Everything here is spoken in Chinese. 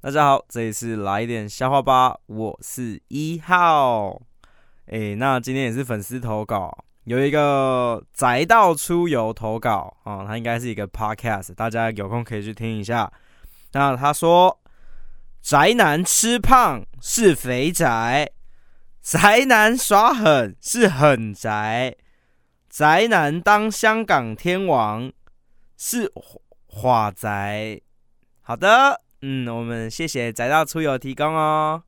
大家好，这里是来一点笑话吧，我是一号。哎，那今天也是粉丝投稿，有一个宅道出游投稿啊，他应该是一个 podcast，大家有空可以去听一下。那他说，宅男吃胖是肥宅，宅男耍狠是狠宅，宅男当香港天王是华宅。好的。嗯，我们谢谢宅道出游提供哦。